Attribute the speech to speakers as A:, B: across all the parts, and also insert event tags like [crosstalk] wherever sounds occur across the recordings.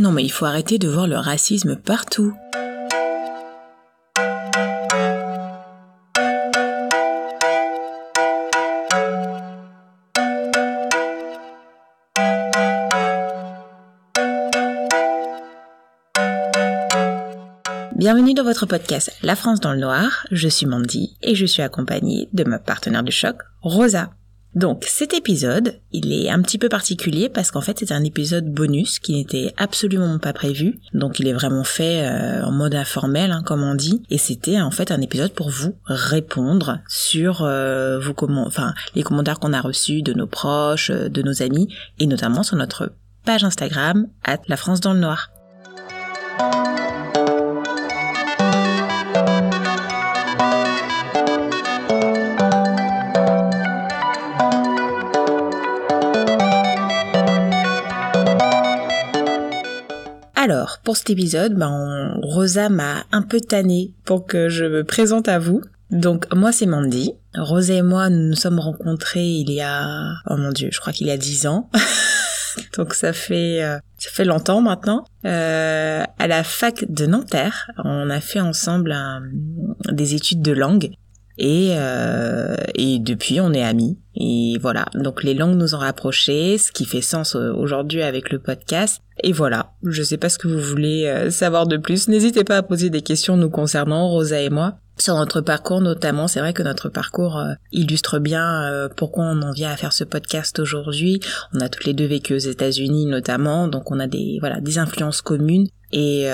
A: Non mais il faut arrêter de voir le racisme partout. Bienvenue dans votre podcast La France dans le noir. Je suis Mandy et je suis accompagnée de ma partenaire de choc, Rosa. Donc cet épisode, il est un petit peu particulier parce qu'en fait c'est un épisode bonus qui n'était absolument pas prévu. Donc il est vraiment fait euh, en mode informel, hein, comme on dit. Et c'était en fait un épisode pour vous répondre sur euh, vos enfin les commentaires qu'on a reçus de nos proches, euh, de nos amis, et notamment sur notre page Instagram à La France dans le Noir. Pour cet épisode, ben, Rosa m'a un peu tanné pour que je me présente à vous. Donc, moi, c'est Mandy. Rosa et moi, nous nous sommes rencontrés il y a, oh mon dieu, je crois qu'il y a dix ans. [laughs] Donc, ça fait, euh, ça fait longtemps maintenant. Euh, à la fac de Nanterre, on a fait ensemble des études de langue. Et, euh, et depuis, on est amis. Et voilà, donc les langues nous ont rapprochés, ce qui fait sens euh, aujourd'hui avec le podcast. Et voilà, je sais pas ce que vous voulez euh, savoir de plus. N'hésitez pas à poser des questions nous concernant, Rosa et moi. Sur notre parcours notamment, c'est vrai que notre parcours euh, illustre bien pourquoi on en vient à faire ce podcast aujourd'hui. On a toutes les deux vécu aux États-Unis notamment, donc on a des voilà des influences communes et,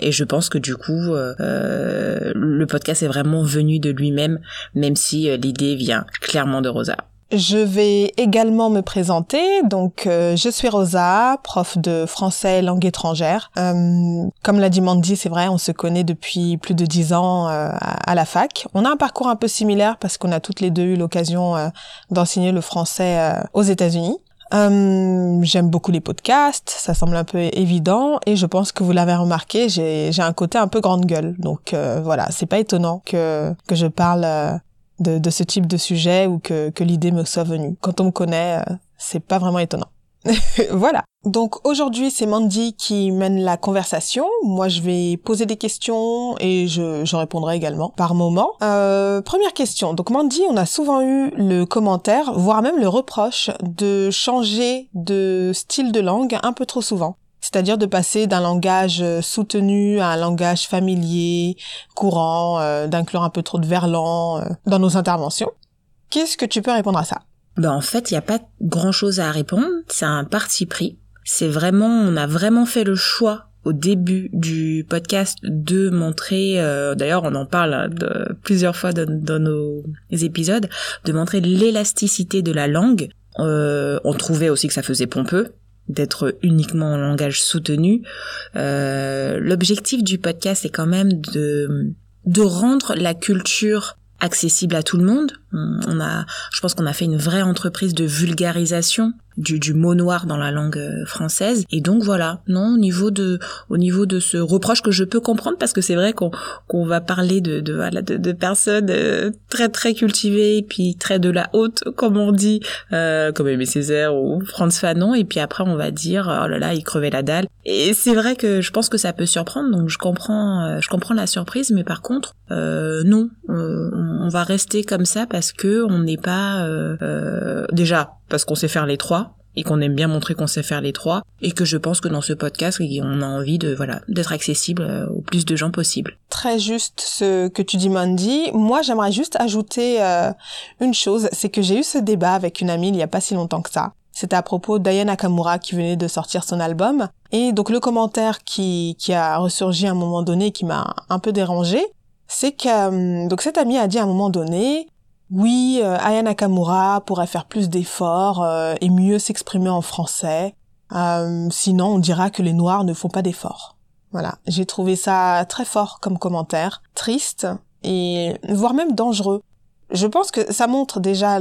A: et, je pense que du coup, euh, le podcast est vraiment venu de lui-même, même si l'idée vient clairement de Rosa.
B: Je vais également me présenter. Donc, euh, je suis Rosa, prof de français langue étrangère. Euh, comme l'a dit Mandy, c'est vrai, on se connaît depuis plus de dix ans euh, à, la fac. On a un parcours un peu similaire parce qu'on a toutes les deux eu l'occasion d'enseigner le français aux États-Unis. J'aime beaucoup les podcasts, ça semble un peu évident et je pense que vous l'avez remarqué, j'ai un côté un peu grande gueule. Donc voilà, c'est pas étonnant que que je parle de, de ce type de sujet ou que, que l'idée me soit venue. Quand on me connaît, euh, c'est pas vraiment étonnant. [laughs] voilà. Donc aujourd'hui, c'est Mandy qui mène la conversation. Moi, je vais poser des questions et je, je répondrai également par moment. Euh, première question. Donc Mandy, on a souvent eu le commentaire, voire même le reproche de changer de style de langue un peu trop souvent c'est-à-dire de passer d'un langage euh, soutenu à un langage familier, courant, euh, d'inclure un peu trop de verlan euh, dans nos interventions. Qu'est-ce que tu peux répondre à ça?
A: Ben en fait, il n'y a pas grand-chose à répondre, c'est un parti pris. C'est vraiment, on a vraiment fait le choix au début du podcast de montrer, d'ailleurs on en parle de, plusieurs fois dans, nos épisodes, de montrer l'élasticité de la langue. on trouvait aussi que ça faisait pompeux, d'être uniquement en langage soutenu. Euh, L'objectif du podcast est quand même de de rendre la culture accessible à tout le monde. On a, je pense qu'on a fait une vraie entreprise de vulgarisation du, du mot noir dans la langue euh, française. Et donc voilà, non, au niveau de, au niveau de ce reproche que je peux comprendre, parce que c'est vrai qu'on qu'on va parler de, de, voilà, de, de personnes euh, très très cultivées, puis très de la haute, comme on dit, euh, comme Aimé Césaire ou Franz Fanon, et puis après on va dire, oh là là, il crevait la dalle. Et c'est vrai que je pense que ça peut surprendre, donc je comprends, euh, je comprends la surprise, mais par contre, euh, non, on, on, va rester comme ça parce que on n'est pas déjà parce qu'on sait faire les trois et qu'on aime bien montrer qu'on sait faire les trois et que je pense que dans ce podcast on a envie de voilà d'être accessible euh, au plus de gens possible.
B: Très juste ce que tu dis Mandy. Moi j'aimerais juste ajouter euh, une chose, c'est que j'ai eu ce débat avec une amie il y a pas si longtemps que ça. C'était à propos d'Aya Nakamura qui venait de sortir son album. Et donc le commentaire qui, qui a ressurgi à un moment donné qui m'a un peu dérangé, c'est que donc cette amie a dit à un moment donné oui, euh, Aya Nakamura pourrait faire plus d'efforts euh, et mieux s'exprimer en français. Euh, sinon, on dira que les Noirs ne font pas d'efforts. Voilà, j'ai trouvé ça très fort comme commentaire, triste et voire même dangereux. Je pense que ça montre déjà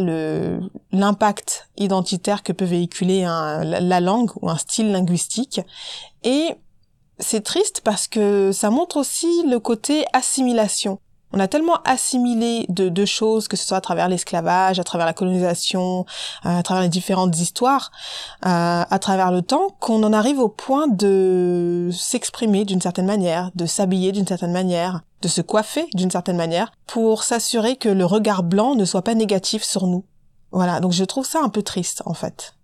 B: l'impact identitaire que peut véhiculer la langue ou un style linguistique et c'est triste parce que ça montre aussi le côté assimilation On a tellement assimilé de, de choses, que ce soit à travers l'esclavage, à travers la colonisation, à travers les différentes histoires, euh, à travers le temps, qu'on en arrive au point de s'exprimer d'une certaine manière, de s'habiller d'une certaine manière, de se coiffer d'une certaine manière, pour s'assurer que le regard blanc ne soit pas négatif sur nous. Voilà, donc je trouve ça un peu triste en fait.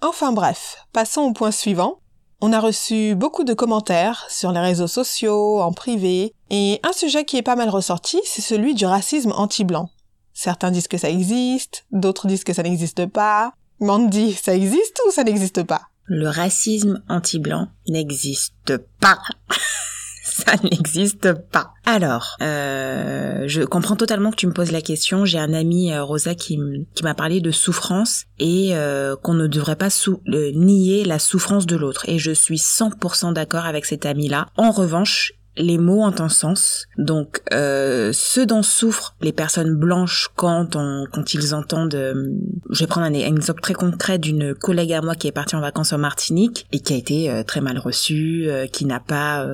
B: Enfin bref, passons au point suivant. On a reçu beaucoup de commentaires sur les réseaux sociaux, en privé, et un sujet qui est pas mal ressorti, c'est celui du racisme anti-blanc. Certains disent que ça existe, d'autres disent que ça n'existe pas. Mandy, ça existe ou ça n'existe pas?
A: Le racisme anti-blanc n'existe pas. [laughs] [laughs] ça n'existe pas. Alors, euh, je comprends totalement que tu me poses la question. J'ai un ami, euh, Rosa, qui, m'a parlé de souffrance et euh, qu'on ne devrait pas nier la souffrance de l'autre. Et je suis 100% d'accord avec cet ami-là. En revanche, les mots ont un sens. Donc, euh, dont souffrent les personnes blanches quand on, quand ils entendent, euh, je vais prendre un, exemple très concret d'une collègue à moi qui est partie en vacances en Martinique et qui a été euh, très mal reçue, qui n'a pas,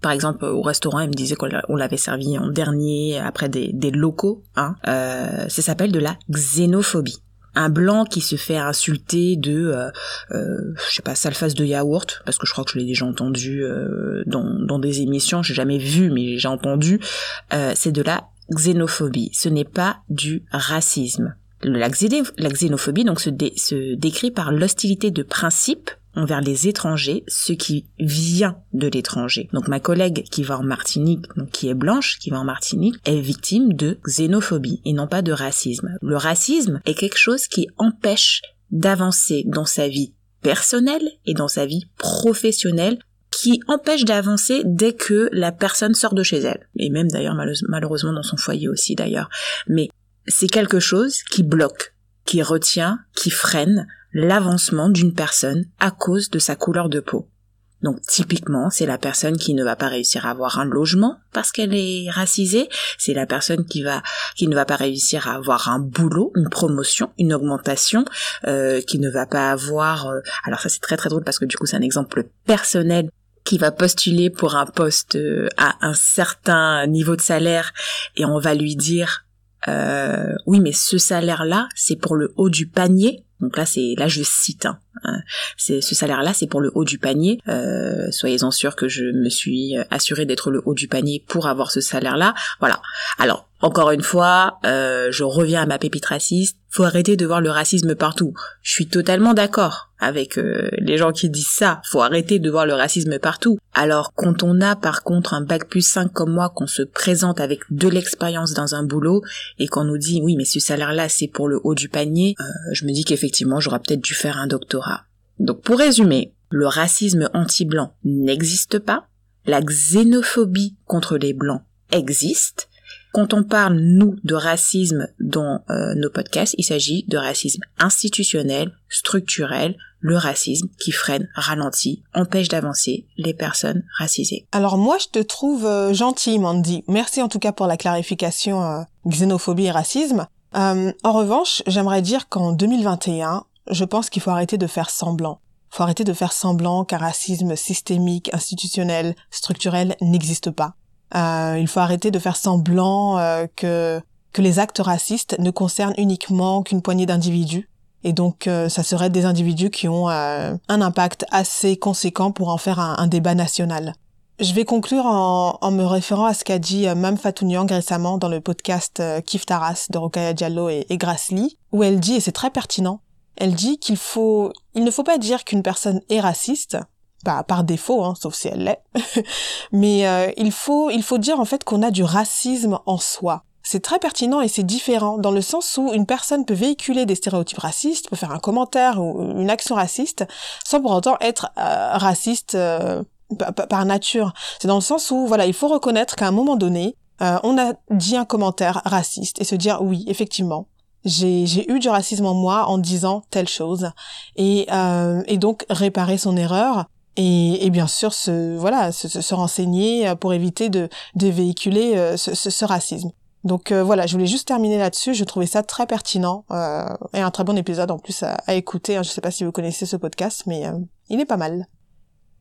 A: par exemple, au restaurant, elle me disait qu'on l'avait servi en dernier après des, des locaux. Hein, ça s'appelle de la xénophobie un blanc qui se fait insulter de euh, euh, je sais pas face de yaourt parce que je crois que je l'ai déjà entendu euh, dans, dans des émissions j'ai jamais vu mais j'ai entendu euh, c'est de la xénophobie. Ce n'est pas du racisme. La, xénophobie donc se décrit par l'hostilité de principe envers les étrangers, ce qui vient de l'étranger. Donc ma collègue qui va en Martinique, donc qui est blanche, qui va en Martinique, est victime de xénophobie et non pas de racisme. Le racisme est quelque chose qui empêche d'avancer dans sa vie personnelle et dans sa vie professionnelle qui empêche d'avancer dès que la personne sort de chez elle. Et même d'ailleurs malheureusement dans son foyer aussi d'ailleurs. Mais c'est quelque chose qui bloque, qui retient, qui freine l'avancement d'une personne à cause de sa couleur de peau. Donc typiquement, c'est la personne qui ne va pas réussir à avoir un logement parce qu'elle est racisée, c'est la personne qui va qui ne va pas réussir à avoir un boulot, une promotion, une augmentation, euh, qui ne va pas avoir euh, alors ça c'est très très drôle parce que du coup c'est un exemple personnel qui va postuler pour un poste euh, à un certain niveau de salaire et on va lui dire euh, oui mais ce salaire là c'est pour le haut du panier donc là, c'est là je cite. Hein, hein. c'est ce salaire-là, c'est pour le haut du panier. Euh, soyez-en sûr que je me suis assuré d'être le haut du panier pour avoir ce salaire-là. Voilà. Alors encore une fois, euh, je reviens à ma pépite raciste. Faut arrêter de voir le racisme partout. Je suis totalement d'accord avec euh, les gens qui disent ça. Faut arrêter de voir le racisme partout. Alors quand on a par contre un bac plus 5 comme moi, qu'on se présente avec de l'expérience dans un boulot et qu'on nous dit oui mais ce salaire-là c'est pour le haut du panier, euh, je me dis qu'effectivement j'aurais peut-être dû faire un doctorat. Donc pour résumer, le racisme anti-blanc n'existe pas. La xénophobie contre les blancs existe quand on parle, nous, de racisme dans euh, nos podcasts, il s'agit de racisme institutionnel, structurel, le racisme qui freine, ralentit, empêche d'avancer les personnes racisées.
B: Alors moi, je te trouve euh, gentil, Mandy. Merci en tout cas pour la clarification euh, xénophobie et racisme. en revanche, j'aimerais dire qu'en 2021, je pense qu'il faut arrêter de faire semblant. Faut arrêter de faire semblant qu'un racisme systémique, institutionnel, structurel n'existe pas. Euh, il faut arrêter de faire semblant euh, que que les actes racistes ne concernent uniquement qu'une poignée d'individus. Et donc, euh, ça serait des individus qui ont un impact assez conséquent pour en faire un, débat national. Je vais conclure en, en, me référant à ce qu'a dit Mam Fatouniang récemment dans le podcast Kif Taras de Rokaya Diallo et, et où elle dit, et c'est très pertinent, elle dit qu'il faut, il ne faut pas dire qu'une personne est raciste, par défaut, hein, sauf si elle l'est. [laughs] Mais euh, il faut il faut dire en fait qu'on a du racisme en soi. C'est très pertinent et c'est différent dans le sens où une personne peut véhiculer des stéréotypes racistes, peut faire un commentaire ou une action raciste sans pour autant être euh, raciste euh, par nature. C'est dans le sens où voilà, il faut reconnaître qu'à un moment donné, on a dit un commentaire raciste et se dire oui, effectivement, j'ai eu du racisme en moi en disant telle chose et, et donc réparer son erreur et, et, bien sûr se voilà se, se, renseigner euh, pour éviter de, de véhiculer euh, ce, ce, racisme. Donc euh, voilà, je voulais juste terminer là-dessus. Je trouvais ça très pertinent euh, et un très bon épisode en plus à, à écouter. Je sais pas si vous connaissez ce podcast, mais il est pas mal.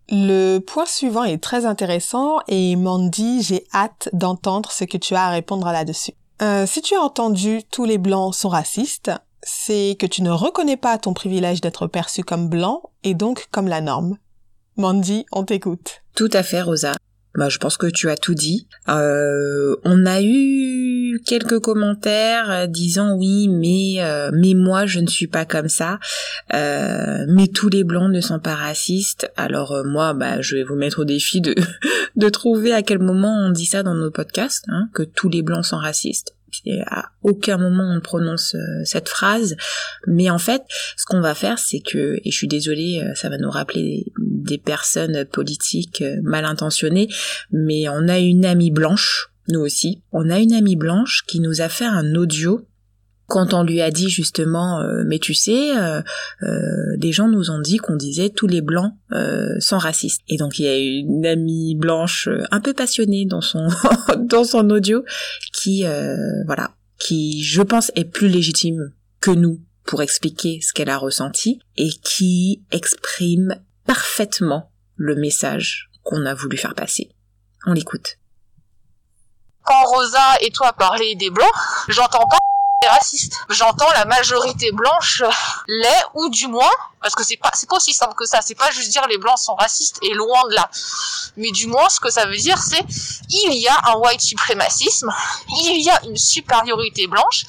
B: Le point suivant est très intéressant et Mandy, j'ai hâte d'entendre ce que tu as à répondre là-dessus. Euh, si tu as entendu tous les blancs sont racistes, c'est que tu ne reconnais pas ton privilège d'être perçu comme blanc et donc comme la norme. Mandy, on t'écoute.
A: Tout à fait, Rosa. Bah, je pense que tu as tout dit. Euh, on a eu quelques commentaires euh, disant oui, mais euh, mais moi je ne suis pas comme ça. mais tous les blancs ne sont pas racistes. Alors moi, bah, je vais vous mettre au défi de [laughs] de trouver à quel moment on dit ça dans nos podcasts, hein, que tous les blancs sont racistes à aucun moment on prononce euh, cette phrase, mais en fait, ce qu'on va faire, c'est que, et je suis désolée, euh, ça va nous rappeler des personnes politiques euh, mal intentionnées, mais on a une amie blanche, nous aussi, on a une amie blanche qui nous a fait un audio quand on lui a dit justement euh, mais tu sais euh, euh, des gens nous ont dit qu'on disait tous les blancs sont racistes et donc il y a une amie blanche un peu passionnée dans son [laughs] dans son audio qui voilà qui je pense est plus légitime que nous pour expliquer ce qu'elle a ressenti et qui exprime parfaitement le message qu'on a voulu faire passer. On l'écoute.
C: Quand Rosa et toi parlez des blancs, j'entends pas raciste. J'entends la majorité blanche l'est ou du moins parce que c'est pas c'est pas aussi simple que ça, c'est pas juste dire les blancs sont racistes et loin de là. Mais du moins ce que ça veut dire c'est il y a un white suprémacisme, il y a une supériorité blanche,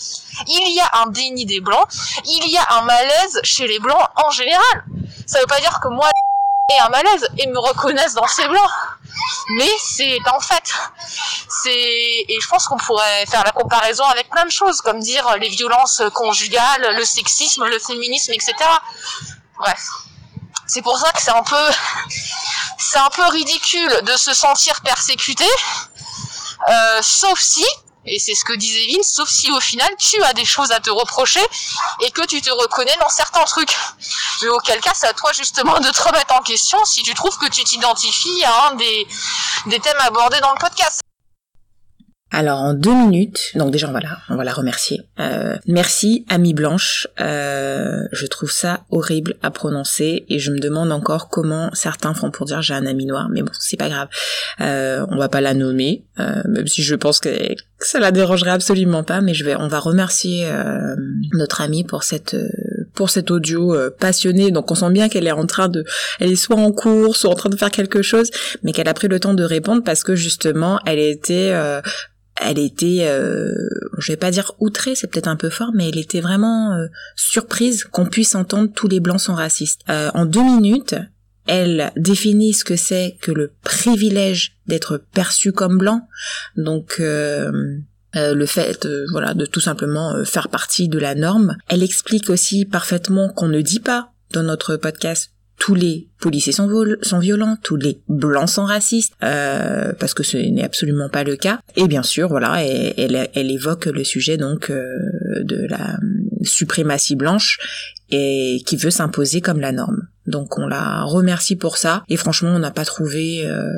C: il y a un déni des blancs, il y a un malaise chez les blancs en général. Ça veut pas dire que moi et un malaise et me reconnaissent dans ces blancs. Mais c'est en fait, c'est et je pense qu'on pourrait faire la comparaison avec plein de choses, comme dire les violences conjugales, le sexisme, le féminisme, etc. Bref, c'est pour ça que c'est un peu, c'est un peu ridicule de se sentir persécuté, euh, sauf si et c'est ce que disait Vince, sauf si au final tu as des choses à te reprocher et que tu te reconnais dans certains trucs. Mais auquel cas, c'est à toi justement de te remettre en question si tu trouves que tu t'identifies à un des, des thèmes abordés dans le podcast.
A: Alors en deux minutes, donc déjà on va la, on va la remercier. Euh, merci Amie Blanche, euh, je trouve ça horrible à prononcer et je me demande encore comment certains font pour dire j'ai un ami noir, mais bon c'est pas grave. Euh, on va pas la nommer, euh, même si je pense que, ça la dérangerait absolument pas, mais je vais, on va remercier euh, notre amie pour cette pour cet audio passionné. Donc on sent bien qu'elle est en train de, elle est soit en cours, soit en train de faire quelque chose, mais qu'elle a pris le temps de répondre parce que justement elle était elle était, euh, je vais pas dire outrée, c'est peut-être un peu fort, mais elle était vraiment euh, surprise qu'on puisse entendre tous les blancs sont racistes. Euh, en deux minutes, elle définit ce que c'est que le privilège d'être perçu comme blanc, donc euh, le fait voilà de tout simplement faire partie de la norme. Elle explique aussi parfaitement qu'on ne dit pas dans notre podcast tous les policiers sont, sont violents, tous les blancs sont racistes, euh, parce que ce n'est absolument pas le cas. Et bien sûr, voilà, elle, elle, évoque le sujet donc euh, de la suprématie blanche et qui veut s'imposer comme la norme. Donc on la remercie pour ça. Et franchement, on n'a pas trouvé, euh,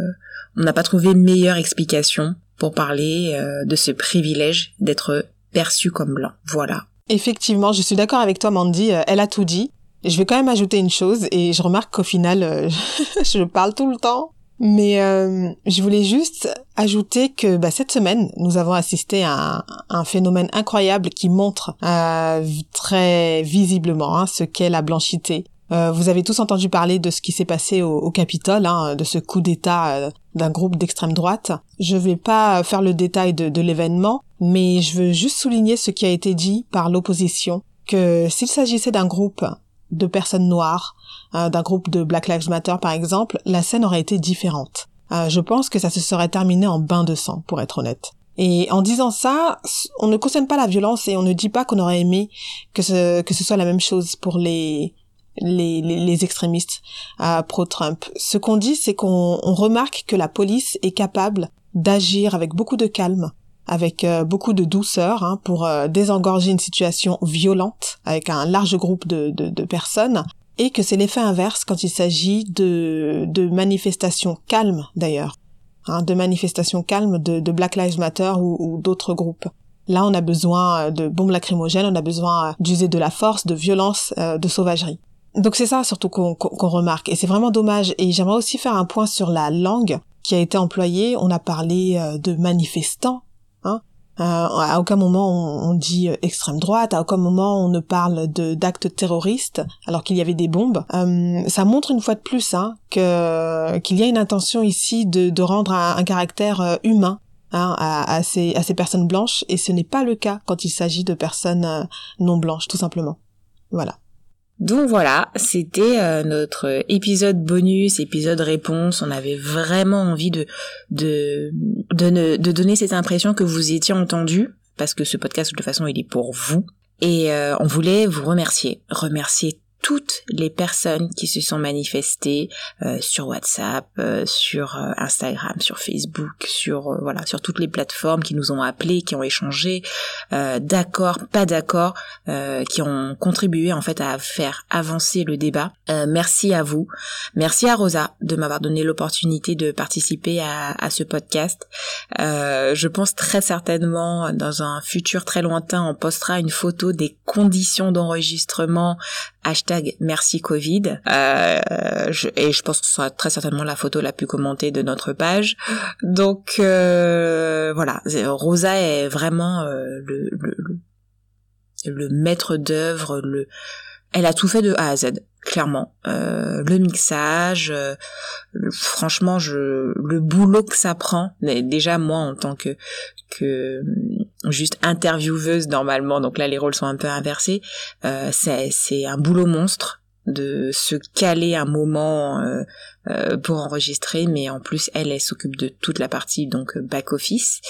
A: on n'a pas trouvé meilleure explication pour parler de ce privilège d'être perçu comme blanc. Voilà.
B: Effectivement, je suis d'accord avec toi, Mandy. Elle a tout dit. Je vais quand même ajouter une chose et je remarque qu'au final, euh, [laughs] je parle tout le temps. Mais euh, je voulais juste ajouter que bah, cette semaine, nous avons assisté à un, phénomène incroyable qui montre euh, très visiblement hein, ce qu'est la blanchité. vous avez tous entendu parler de ce qui s'est passé au, Capitole, hein, de ce coup d'État d'un groupe d'extrême droite. Je vais pas faire le détail de l'événement, mais je veux juste souligner ce qui a été dit par l'opposition, que s'il s'agissait d'un groupe de personnes noires, euh, d'un groupe de Black Lives Matter par exemple, la scène aurait été différente. Euh, je pense que ça se serait terminé en bain de sang, pour être honnête. Et en disant ça, on ne cautionne pas la violence et on ne dit pas qu'on aurait aimé que ce, que ce soit la même chose pour les, les, les, extrémistes euh, pro-Trump. Ce qu'on dit, c'est qu'on remarque que la police est capable d'agir avec beaucoup de calme, avec euh, beaucoup de douceur hein, pour euh, désengorger une situation violente avec un large groupe de, de, personnes et que c'est l'effet inverse quand il s'agit de, de manifestations calmes d'ailleurs, hein, de manifestations calmes de, de Black Lives Matter ou, d'autres groupes. Là, on a besoin de bombes lacrymogènes, on a besoin d'user de la force, de violence, euh, de sauvagerie. Donc c'est ça surtout qu'on remarque et c'est vraiment dommage. Et j'aimerais aussi faire un point sur la langue qui a été employée. On a parlé euh, de manifestants. Hein euh, à aucun moment on, dit euh, extrême droite, à aucun moment on ne parle de d'actes terroristes alors qu'il y avait des bombes. ça montre une fois de plus hein, que qu'il y a une intention ici de, de rendre un, caractère humain hein, à, à, ces, à ces personnes blanches et ce n'est pas le cas quand il s'agit de personnes non blanches tout simplement. Voilà.
A: Donc voilà, c'était euh, notre épisode bonus, épisode réponse. On avait vraiment envie de de de, donner cette impression que vous étiez entendu, parce que ce podcast de toute façon il est pour vous. Et euh, on voulait vous remercier, remercier toutes les personnes qui se sont manifestées euh, sur WhatsApp, euh, sur euh, Instagram, sur Facebook, sur voilà, sur toutes les plateformes qui nous ont appelés, qui ont échangé, d'accord, pas d'accord, qui ont contribué en fait à faire avancer le débat. merci à vous, merci à Rosa de m'avoir donné l'opportunité de participer à, à ce podcast. je pense très certainement dans un futur très lointain, on postera une photo des conditions d'enregistrement hashtag merci Covid. Euh, et je pense que ce sera très certainement la photo la plus commentée de notre page. Donc euh, voilà, Rosa est vraiment euh, le, maître d'œuvre. Le, elle a tout fait de A à Z clairement. Le mixage, franchement, le boulot que ça prend. déjà moi en tant que juste intervieweuse normalement, donc là les rôles sont un peu inversés. Euh, c'est c'est un boulot monstre de se caler un moment euh, euh, pour enregistrer, mais en plus elle, elle s'occupe de toute la partie donc back office.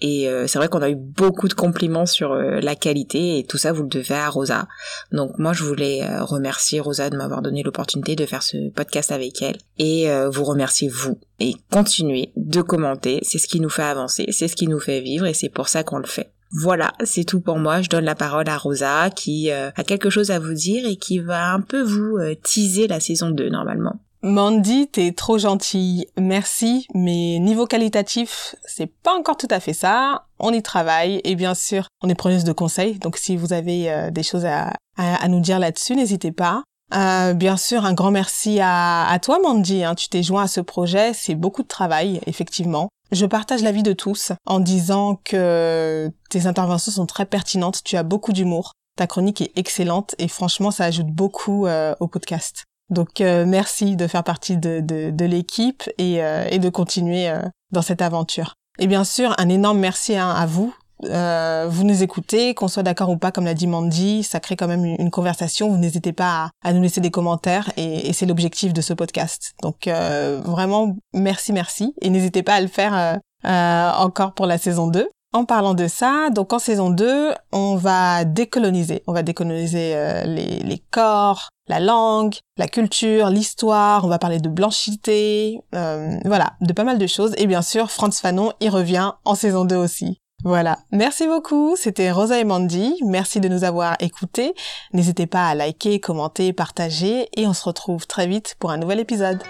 A: Et euh, c'est vrai qu'on a eu beaucoup de compliments sur la qualité et tout ça vous le devez à Rosa. Donc moi je voulais remercier Rosa de m'avoir donné l'opportunité de faire ce podcast avec elle et vous remercier vous et continuer de commenter, c'est ce qui nous fait avancer, c'est ce qui nous fait vivre et c'est pour ça qu'on le fait. Voilà, c'est tout pour moi. Je donne la parole à Rosa qui euh, a quelque chose à vous dire et qui va un peu vous euh, teaser la saison 2 normalement.
B: Mandy, t'es trop gentille, merci, mais niveau qualitatif, c'est pas encore tout à fait ça. On y travaille et bien sûr, on est preneuse de conseils, donc si vous avez euh, des choses à, à, nous dire là-dessus, n'hésitez pas. bien sûr, un grand merci à, à toi, Mandy. Hein. Tu t'es joint à ce projet, c'est beaucoup de travail, effectivement. Je partage l'avis de tous en disant que tes interventions sont très pertinentes, tu as beaucoup d'humour, ta chronique est excellente et franchement ça ajoute beaucoup euh, au podcast. Donc euh, merci de faire partie de, l'équipe et, euh, et, de continuer dans cette aventure. Et bien sûr, un énorme merci hein, à vous euh, vous nous écoutez, qu'on soit d'accord ou pas, comme l'a dit Mandy, ça crée quand même une, conversation. Vous n'hésitez pas à, nous laisser des commentaires et, c'est l'objectif de ce podcast. Donc euh, vraiment, merci, merci. Et n'hésitez pas à le faire euh, encore pour la saison 2. En parlant de ça, donc en saison 2, on va décoloniser. On va décoloniser les, les, corps, la langue, la culture, l'histoire. On va parler de blanchité, voilà, de pas mal de choses. Et bien sûr, Franz Fanon y revient en saison 2 aussi. Voilà. Merci beaucoup. C'était Rosa et Mandy. Merci de nous avoir écoutés. N'hésitez pas à liker, commenter, partager et on se retrouve très vite pour un nouvel épisode.